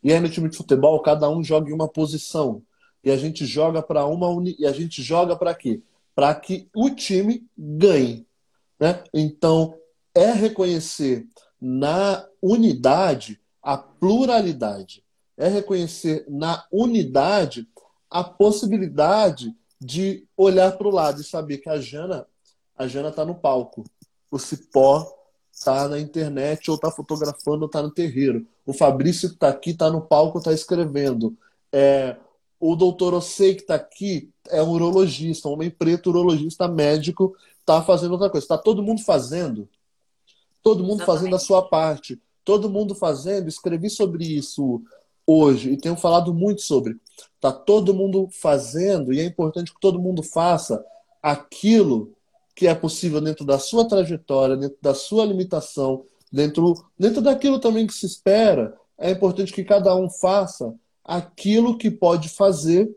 E aí no time de futebol, cada um joga em uma posição. E a gente joga para uma uni... e a gente joga para quê? Para que o time ganhe. Né? Então, é reconhecer na unidade a pluralidade. É reconhecer na unidade a possibilidade de olhar para o lado e saber que a Jana a Jana está no palco. O Cipó está na internet ou está fotografando ou está no terreiro. O Fabrício está aqui, está no palco, está escrevendo. É, o doutor Osei que está aqui é um urologista, um homem preto, urologista, médico, está fazendo outra coisa. Está todo mundo fazendo. Todo mundo Exatamente. fazendo a sua parte. Todo mundo fazendo. Escrevi sobre isso hoje e tenho falado muito sobre. Está todo mundo fazendo e é importante que todo mundo faça aquilo que é possível dentro da sua trajetória, dentro da sua limitação, dentro, dentro daquilo também que se espera. É importante que cada um faça aquilo que pode fazer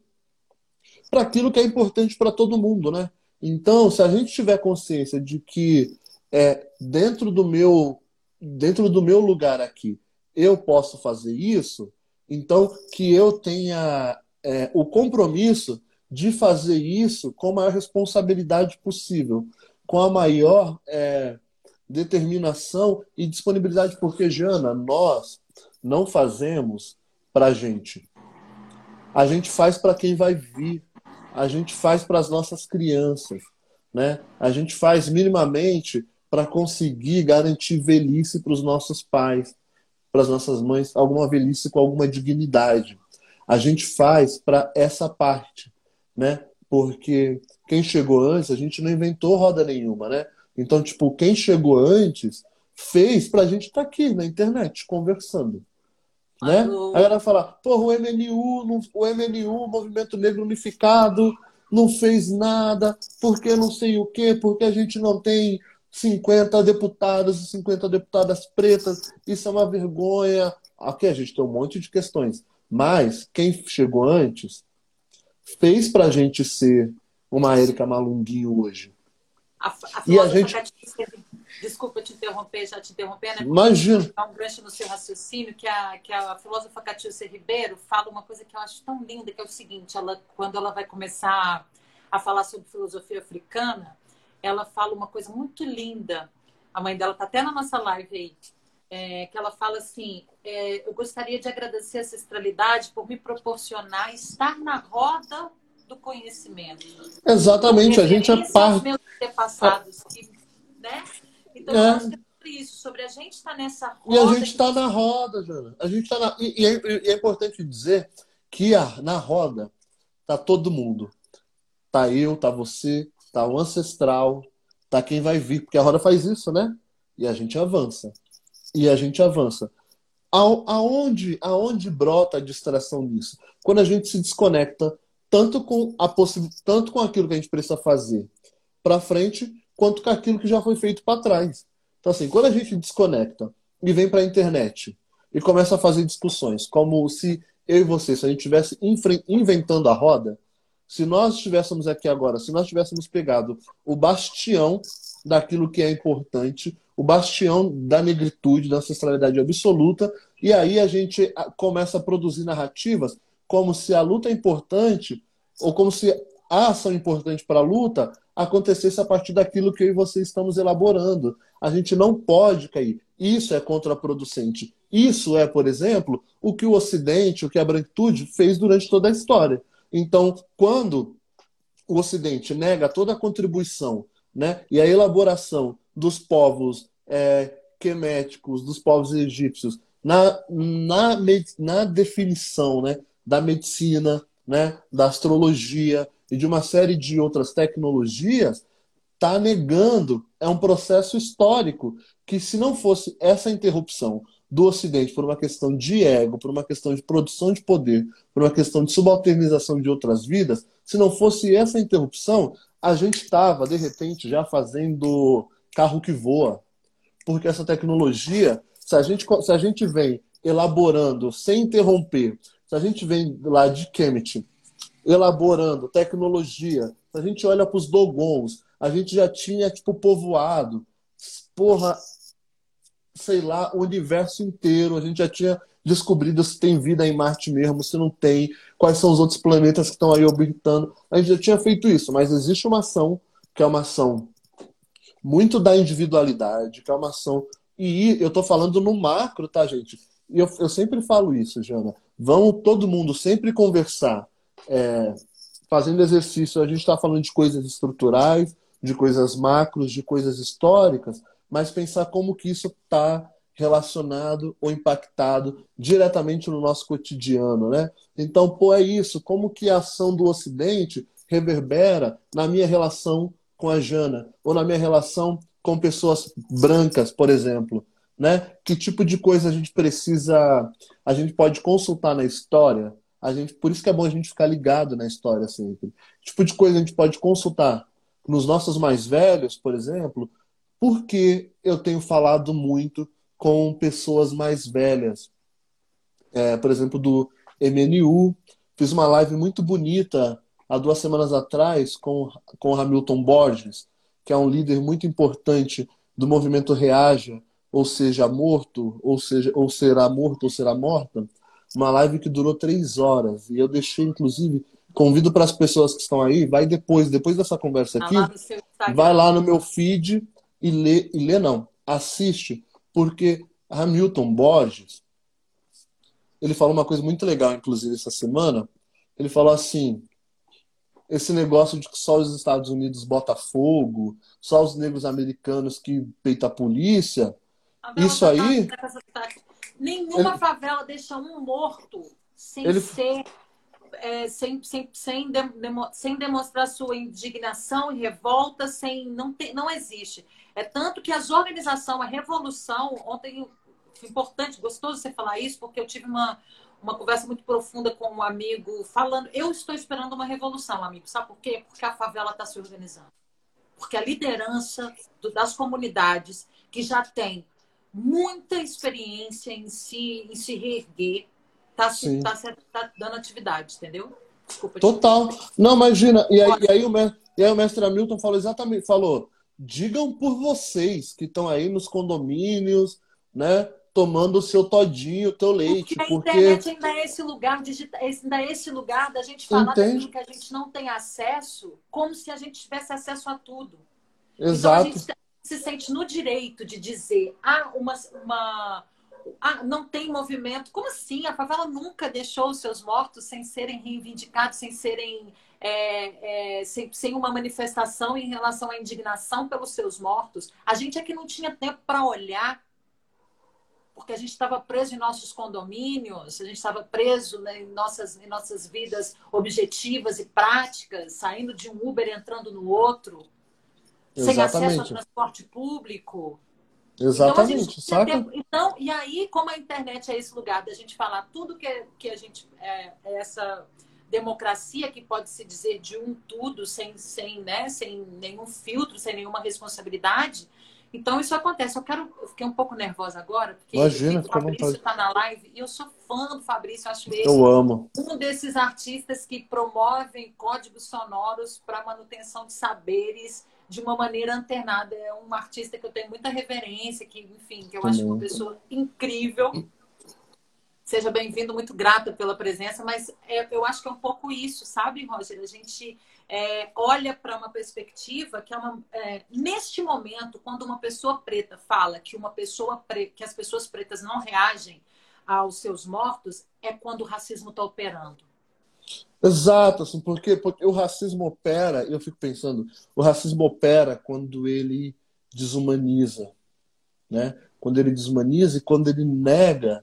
para aquilo que é importante para todo mundo, né? Então, se a gente tiver consciência de que é dentro do meu dentro do meu lugar aqui eu posso fazer isso, então, que eu tenha é, o compromisso de fazer isso com a maior responsabilidade possível, com a maior é, determinação e disponibilidade, porque, Jana, nós não fazemos para a gente. A gente faz para quem vai vir. A gente faz para as nossas crianças. Né? A gente faz minimamente para conseguir garantir velhice para os nossos pais para as nossas mães alguma velhice com alguma dignidade. A gente faz para essa parte, né? Porque quem chegou antes, a gente não inventou roda nenhuma, né? Então, tipo, quem chegou antes fez para a gente estar tá aqui na internet conversando. Né? Aí ela fala, porra, o MNU, o MNU, o Movimento Negro Unificado, não fez nada, porque não sei o quê, porque a gente não tem 50 deputados e 50 deputadas pretas. Isso é uma vergonha. Aqui a gente tem um monte de questões. Mas quem chegou antes fez para a gente ser uma Érica Malunguinho hoje. A, a e a gente... Desculpa te interromper, já te interrompendo. Né? Imagina. um gancho no seu raciocínio, que a, que a filósofa Catiúcia Ribeiro fala uma coisa que eu acho tão linda, que é o seguinte, ela, quando ela vai começar a falar sobre filosofia africana, ela fala uma coisa muito linda. A mãe dela está até na nossa live aí. É, que ela fala assim: é, eu gostaria de agradecer a ancestralidade por me proporcionar estar na roda do conhecimento. Exatamente, a gente é parte. meus antepassados, que, né? Então, é. acho que é sobre isso, sobre a gente estar tá nessa roda. E a gente está na roda, Jana. A gente está na... e, e, é, e, é, importante dizer que a, na roda tá todo mundo. Tá eu, tá você, tá o ancestral, tá quem vai vir, porque a roda faz isso, né? E a gente avança. E a gente avança. Aonde, aonde brota a distração nisso? Quando a gente se desconecta tanto com a possi tanto com aquilo que a gente precisa fazer para frente, quanto com aquilo que já foi feito para trás. Então assim, quando a gente desconecta e vem para a internet e começa a fazer discussões, como se eu e você, se a gente estivesse inventando a roda, se nós estivéssemos aqui agora, se nós tivéssemos pegado o bastião daquilo que é importante, o bastião da negritude, da ancestralidade absoluta, e aí a gente começa a produzir narrativas como se a luta é importante, ou como se a ação importante para a luta acontecesse a partir daquilo que eu e você estamos elaborando. A gente não pode cair. Isso é contraproducente. Isso é, por exemplo, o que o Ocidente, o que a branquitude fez durante toda a história. Então, quando o Ocidente nega toda a contribuição né, e a elaboração dos povos é, queméticos, dos povos egípcios, na, na, na definição né, da medicina, né, da astrologia e de uma série de outras tecnologias, está negando, é um processo histórico que, se não fosse essa interrupção do Ocidente por uma questão de ego, por uma questão de produção de poder, por uma questão de subalternização de outras vidas, se não fosse essa interrupção, a gente estava, de repente, já fazendo carro que voa. Porque essa tecnologia, se a gente, se a gente vem elaborando sem interromper, se a gente vem lá de Kemet elaborando tecnologia, se a gente olha para os Dogons, a gente já tinha tipo povoado, porra, sei lá, o universo inteiro. A gente já tinha descobrido se tem vida em Marte mesmo, se não tem, quais são os outros planetas que estão aí orbitando. A gente já tinha feito isso, mas existe uma ação que é uma ação muito da individualidade, que é uma ação. E eu estou falando no macro, tá, gente? E eu, eu sempre falo isso, Jana. Vamos todo mundo sempre conversar, é, fazendo exercício. A gente está falando de coisas estruturais, de coisas macros, de coisas históricas, mas pensar como que isso está relacionado ou impactado diretamente no nosso cotidiano, né? Então, pô, é isso, como que a ação do Ocidente reverbera na minha relação com a Jana, ou na minha relação com pessoas brancas, por exemplo, né? Que tipo de coisa a gente precisa, a gente pode consultar na história? A gente, por isso que é bom a gente ficar ligado na história sempre. Que tipo de coisa a gente pode consultar nos nossos mais velhos, por exemplo, porque eu tenho falado muito com pessoas mais velhas. É, por exemplo, do MNU. Fiz uma live muito bonita há duas semanas atrás com, com Hamilton Borges, que é um líder muito importante do movimento Reaja, ou seja, morto, ou seja, ou será morto ou será morta. Uma live que durou três horas. E eu deixei, inclusive, convido para as pessoas que estão aí, vai depois, depois dessa conversa aqui, vai lá no meu feed e lê, e lê não, assiste, porque Hamilton Borges, ele falou uma coisa muito legal, inclusive, essa semana. Ele falou assim: esse negócio de que só os Estados Unidos bota fogo, só os negros americanos que peita a polícia, isso aí. Nenhuma ele... favela deixa um morto sem ele... ser é, sem, sem, sem, de, sem demonstrar sua indignação e revolta, sem não, ter, não existe. É tanto que as organizações, a revolução, ontem, importante, gostoso você falar isso, porque eu tive uma, uma conversa muito profunda com um amigo falando, eu estou esperando uma revolução, amigo. Sabe por quê? Porque a favela está se organizando. porque a liderança do, das comunidades que já tem muita experiência em se, em se reerguer, está tá, tá dando atividade, entendeu? Desculpa, Total. Não, imagina. E aí, e aí, o, mestre, e aí o mestre Hamilton falou exatamente, falou, digam por vocês que estão aí nos condomínios, né? Tomando o seu todinho, o teu leite. Porque a internet ainda é esse lugar ainda é esse lugar da gente falar daquilo que a gente não tem acesso, como se a gente tivesse acesso a tudo. Exato. Então a gente se sente no direito de dizer, ah, uma, uma ah, não tem movimento. Como assim? A favela nunca deixou os seus mortos sem serem reivindicados, sem serem é, é, sem, sem, uma manifestação em relação à indignação pelos seus mortos. A gente é que não tinha tempo para olhar, porque a gente estava preso em nossos condomínios, a gente estava preso né, em, nossas, em nossas vidas objetivas e práticas, saindo de um Uber e entrando no outro, Exatamente. sem acesso ao transporte público. Exatamente, então, tempo, então, e aí, como a internet é esse lugar da gente falar tudo que, que a gente. É, é, essa democracia que pode se dizer de um tudo, sem, sem, né, sem nenhum filtro, sem nenhuma responsabilidade. Então, isso acontece. Eu quero. Eu fiquei um pouco nervosa agora, porque Imagina, o Fabrício está na live e eu sou fã do Fabrício, acho ele eu amo. um desses artistas que promovem códigos sonoros para manutenção de saberes de uma maneira antenada. É um artista que eu tenho muita reverência, que, enfim, que eu acho uma pessoa incrível. Seja bem-vindo, muito grata pela presença, mas é, eu acho que é um pouco isso, sabe, Roger? A gente é, olha para uma perspectiva que é uma. É, neste momento, quando uma pessoa preta fala que uma pessoa pre... que as pessoas pretas não reagem aos seus mortos, é quando o racismo está operando. Exato, assim, porque, porque o racismo opera, eu fico pensando, o racismo opera quando ele desumaniza, né? Quando ele desumaniza e quando ele nega,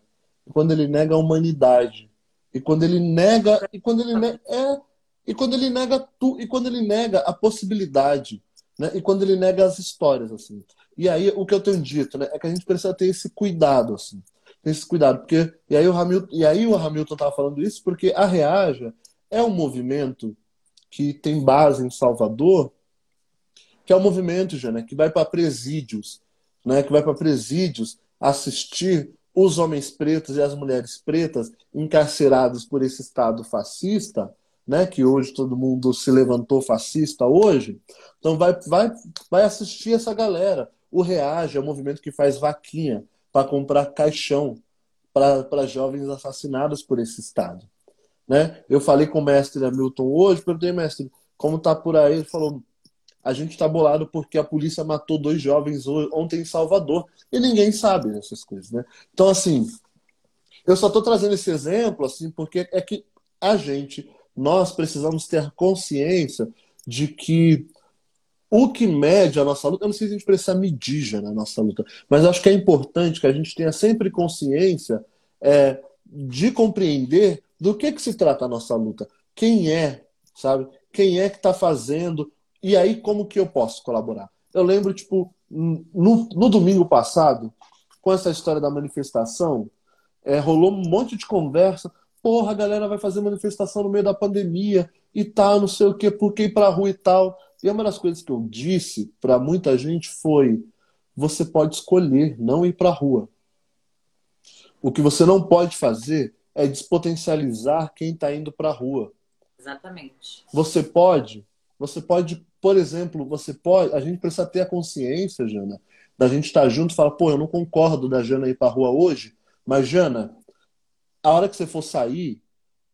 quando ele nega a humanidade. E quando ele nega, e quando ele nega, é, e quando ele nega tu, e quando ele nega a possibilidade, né? E quando ele nega as histórias, assim. E aí o que eu tenho dito, né, é que a gente precisa ter esse cuidado, assim. Ter esse cuidado, porque e aí o Hamilton, e aí o Hamilton tava falando isso porque a Reaja é um movimento que tem base em Salvador, que é um movimento, Jana, que vai para presídios, né, que vai para presídios assistir os homens pretos e as mulheres pretas encarcerados por esse Estado fascista, né, que hoje todo mundo se levantou fascista hoje. Então vai, vai, vai assistir essa galera. O Reage é um movimento que faz vaquinha para comprar caixão para jovens assassinados por esse Estado. Né? Eu falei com o mestre Hamilton hoje, perguntei, mestre, como tá por aí? Ele falou, a gente está bolado porque a polícia matou dois jovens ontem em Salvador. E ninguém sabe essas coisas, né? Então, assim, eu só estou trazendo esse exemplo, assim, porque é que a gente, nós precisamos ter consciência de que o que mede a nossa luta, eu não sei se a gente precisa medir na nossa luta, mas acho que é importante que a gente tenha sempre consciência é, de compreender do que, que se trata a nossa luta? Quem é, sabe? Quem é que está fazendo? E aí, como que eu posso colaborar? Eu lembro, tipo, no, no domingo passado, com essa história da manifestação, é, rolou um monte de conversa. Porra, a galera vai fazer manifestação no meio da pandemia e tal, não sei o quê, por que ir pra rua e tal. E uma das coisas que eu disse para muita gente foi: você pode escolher não ir pra rua. O que você não pode fazer é despotencializar quem está indo para a rua. Exatamente. Você pode, você pode, por exemplo, você pode, a gente precisa ter a consciência, Jana, da gente estar junto e falar, pô, eu não concordo da Jana ir para a rua hoje, mas Jana, a hora que você for sair,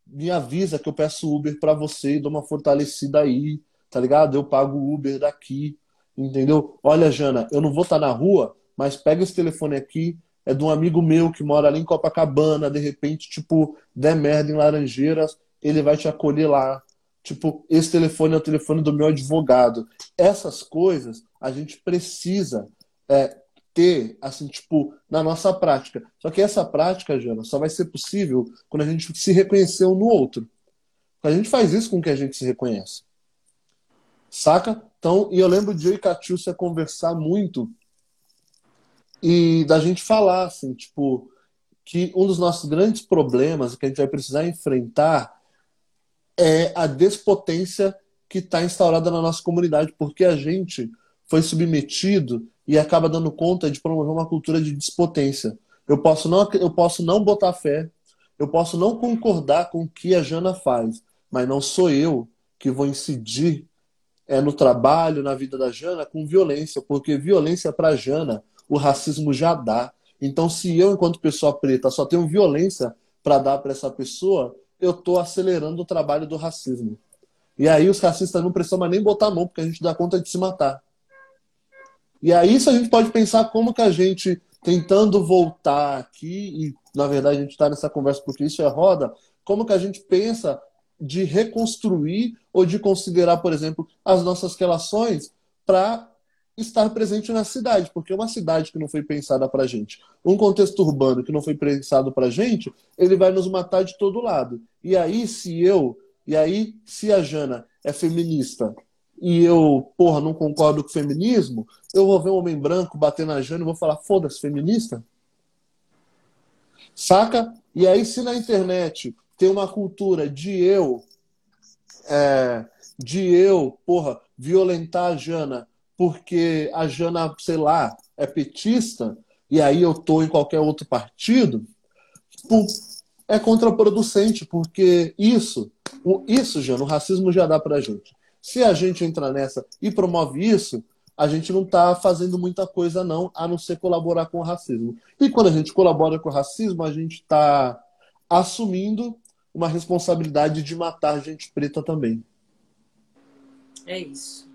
me avisa que eu peço Uber para você e dou uma fortalecida aí, tá ligado? Eu pago Uber daqui, entendeu? Olha, Jana, eu não vou estar tá na rua, mas pega esse telefone aqui, é de um amigo meu que mora ali em Copacabana, de repente, tipo, der merda em Laranjeiras, ele vai te acolher lá. Tipo, esse telefone é o telefone do meu advogado. Essas coisas a gente precisa é, ter, assim, tipo, na nossa prática. Só que essa prática, Jana, só vai ser possível quando a gente se reconhecer um no outro. A gente faz isso com que a gente se reconhece. Saca? Então, e eu lembro de eu e Catiúcia conversar muito e da gente falar, assim, tipo, que um dos nossos grandes problemas que a gente vai precisar enfrentar é a despotência que está instaurada na nossa comunidade, porque a gente foi submetido e acaba dando conta de promover uma cultura de despotência. Eu posso não, eu posso não botar fé, eu posso não concordar com o que a Jana faz, mas não sou eu que vou incidir é, no trabalho, na vida da Jana, com violência, porque violência para Jana, o racismo já dá. Então, se eu, enquanto pessoa preta, só tenho violência para dar para essa pessoa, eu estou acelerando o trabalho do racismo. E aí os racistas não precisam mais nem botar a mão, porque a gente dá conta de se matar. E aí isso a gente pode pensar como que a gente, tentando voltar aqui, e na verdade a gente está nessa conversa porque isso é roda, como que a gente pensa de reconstruir ou de considerar, por exemplo, as nossas relações para estar presente na cidade, porque uma cidade que não foi pensada para gente, um contexto urbano que não foi pensado para gente, ele vai nos matar de todo lado. E aí, se eu, e aí, se a Jana é feminista e eu, porra, não concordo com o feminismo, eu vou ver um homem branco bater na Jana e vou falar, foda-se, feminista? Saca? E aí, se na internet tem uma cultura de eu, é, de eu, porra, violentar a Jana porque a Jana, sei lá, é petista, e aí eu tô em qualquer outro partido, é contraproducente, porque isso, isso, Jana, o racismo já dá pra gente. Se a gente entrar nessa e promove isso, a gente não está fazendo muita coisa, não, a não ser colaborar com o racismo. E quando a gente colabora com o racismo, a gente está assumindo uma responsabilidade de matar gente preta também. É isso.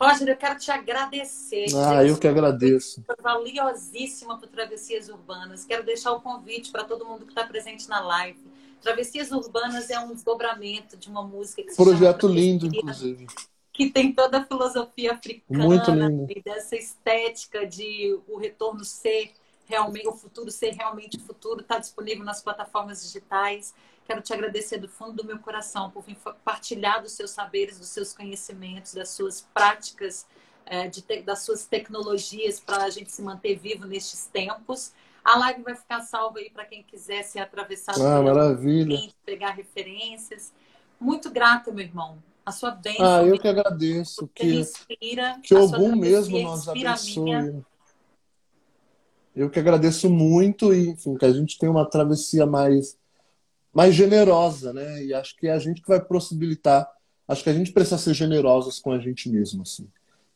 Roger, eu quero te agradecer. Ah, eu que agradeço. Valiosíssima para Travessias Urbanas. Quero deixar o convite para todo mundo que está presente na live. Travessias Urbanas é um desdobramento de uma música que se Projeto lindo, inclusive. Que tem toda a filosofia africana, Muito lindo. dessa estética de o retorno ser realmente, o futuro ser realmente o futuro, está disponível nas plataformas digitais. Quero te agradecer do fundo do meu coração por vir partilhar dos seus saberes, dos seus conhecimentos, das suas práticas, é, te, das suas tecnologias para a gente se manter vivo nestes tempos. A live vai ficar salva aí para quem quiser se atravessar. Ah, maravilha. pegar referências. Muito grata, meu irmão. A sua bênção. Ah, eu que agradeço. Que, inspira, que algum mesmo nos abençoe. Eu que agradeço muito e, enfim, que a gente tenha uma travessia mais mais generosa, né? E acho que é a gente que vai possibilitar. Acho que a gente precisa ser generosos com a gente mesmo, assim.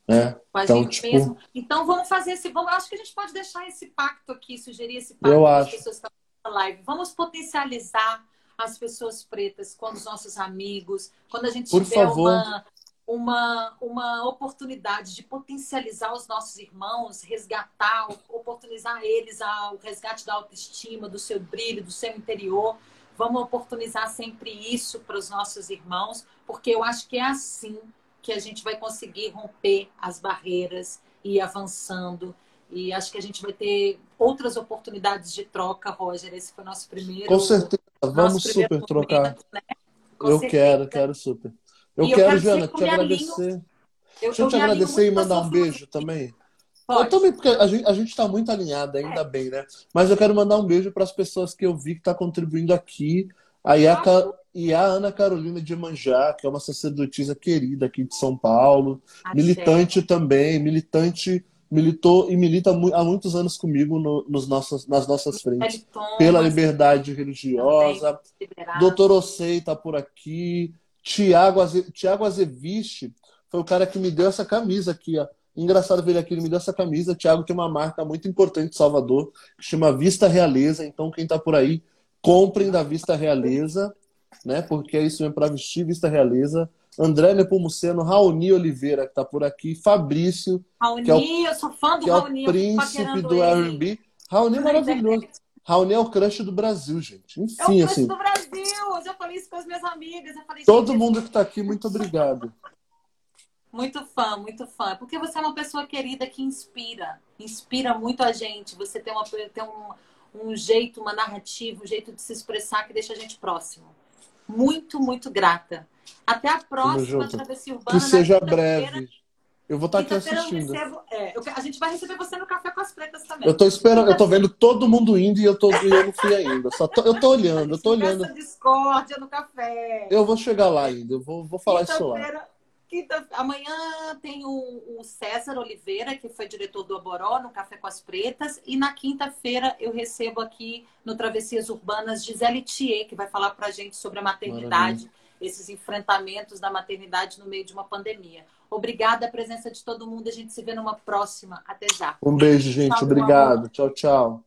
Né? Com a então, gente tipo... mesmo. Então vamos fazer esse. Vamos, acho que a gente pode deixar esse pacto aqui, sugerir esse pacto para as pessoas que estão na live. Vamos potencializar as pessoas pretas com os nossos amigos, quando a gente Por tiver favor. uma uma, uma oportunidade de potencializar os nossos irmãos, resgatar, oportunizar eles ao resgate da autoestima, do seu brilho, do seu interior. Vamos oportunizar sempre isso para os nossos irmãos, porque eu acho que é assim que a gente vai conseguir romper as barreiras e ir avançando. E acho que a gente vai ter outras oportunidades de troca, Roger. Esse foi o nosso primeiro. Com certeza, vamos super trocar. Né? Eu certeza. quero, quero super. Eu, quero, eu quero, Jana, te agradecer. Eu, Deixa eu te agradecer e mandar um beijo também. Pode. Eu também, porque a gente, a gente tá muito alinhada, ainda é. bem, né? Mas eu quero mandar um beijo para as pessoas que eu vi que tá contribuindo aqui. A, e a Ana Carolina de Manjá, que é uma sacerdotisa querida aqui de São Paulo, Achei. militante também, militante, militou e milita há muitos anos comigo no, nos nossos, nas nossas frentes. Pela liberdade religiosa. Doutor Ocei tá por aqui. Tiago Aze, Tiago Azeviche foi o cara que me deu essa camisa aqui, ó. Engraçado ver ele aqui, ele me deu essa camisa. Tiago tem uma marca muito importante de Salvador, que chama Vista Realeza. Então, quem está por aí, comprem da Vista Realeza, né? Porque é isso mesmo para vestir Vista Realeza. André Nepomuceno, Raoni Oliveira, que está por aqui, Fabrício, Raoni, é o, eu sou fã do que Raoni, é o príncipe do R&B. Raoni é maravilhoso. Raoni é o crush do Brasil, gente. Enfim, é o crush assim. do Brasil. Eu já falei isso com as minhas amigas. Falei, Todo mundo que está aqui, muito obrigado. Muito fã, muito fã. Porque você é uma pessoa querida que inspira. Inspira muito a gente. Você tem, uma, tem um, um jeito, uma narrativa, um jeito de se expressar que deixa a gente próximo. Muito, muito grata. Até a próxima Travessia Urbana. Que seja breve. Eu vou estar aqui assistindo. Recebo, é, eu, a gente vai receber você no Café com as Pretas também. Eu tô esperando, eu tô vendo todo mundo indo e eu, tô, e eu não fui ainda. Só tô, eu tô olhando, eu tô olhando. discórdia no café. Eu vou chegar lá ainda, eu vou, vou falar isso lá. Quinta, amanhã tem o, o, César Oliveira, que foi diretor do Aboró, no Café com as Pretas. E na quinta-feira eu recebo aqui no Travessias Urbanas Gisele Thier, que vai falar para a gente sobre a maternidade, Maravilha. esses enfrentamentos da maternidade no meio de uma pandemia. Obrigada a presença de todo mundo. A gente se vê numa próxima. Até já. Um beijo, gente. Tchau, Obrigado. Tchau, tchau.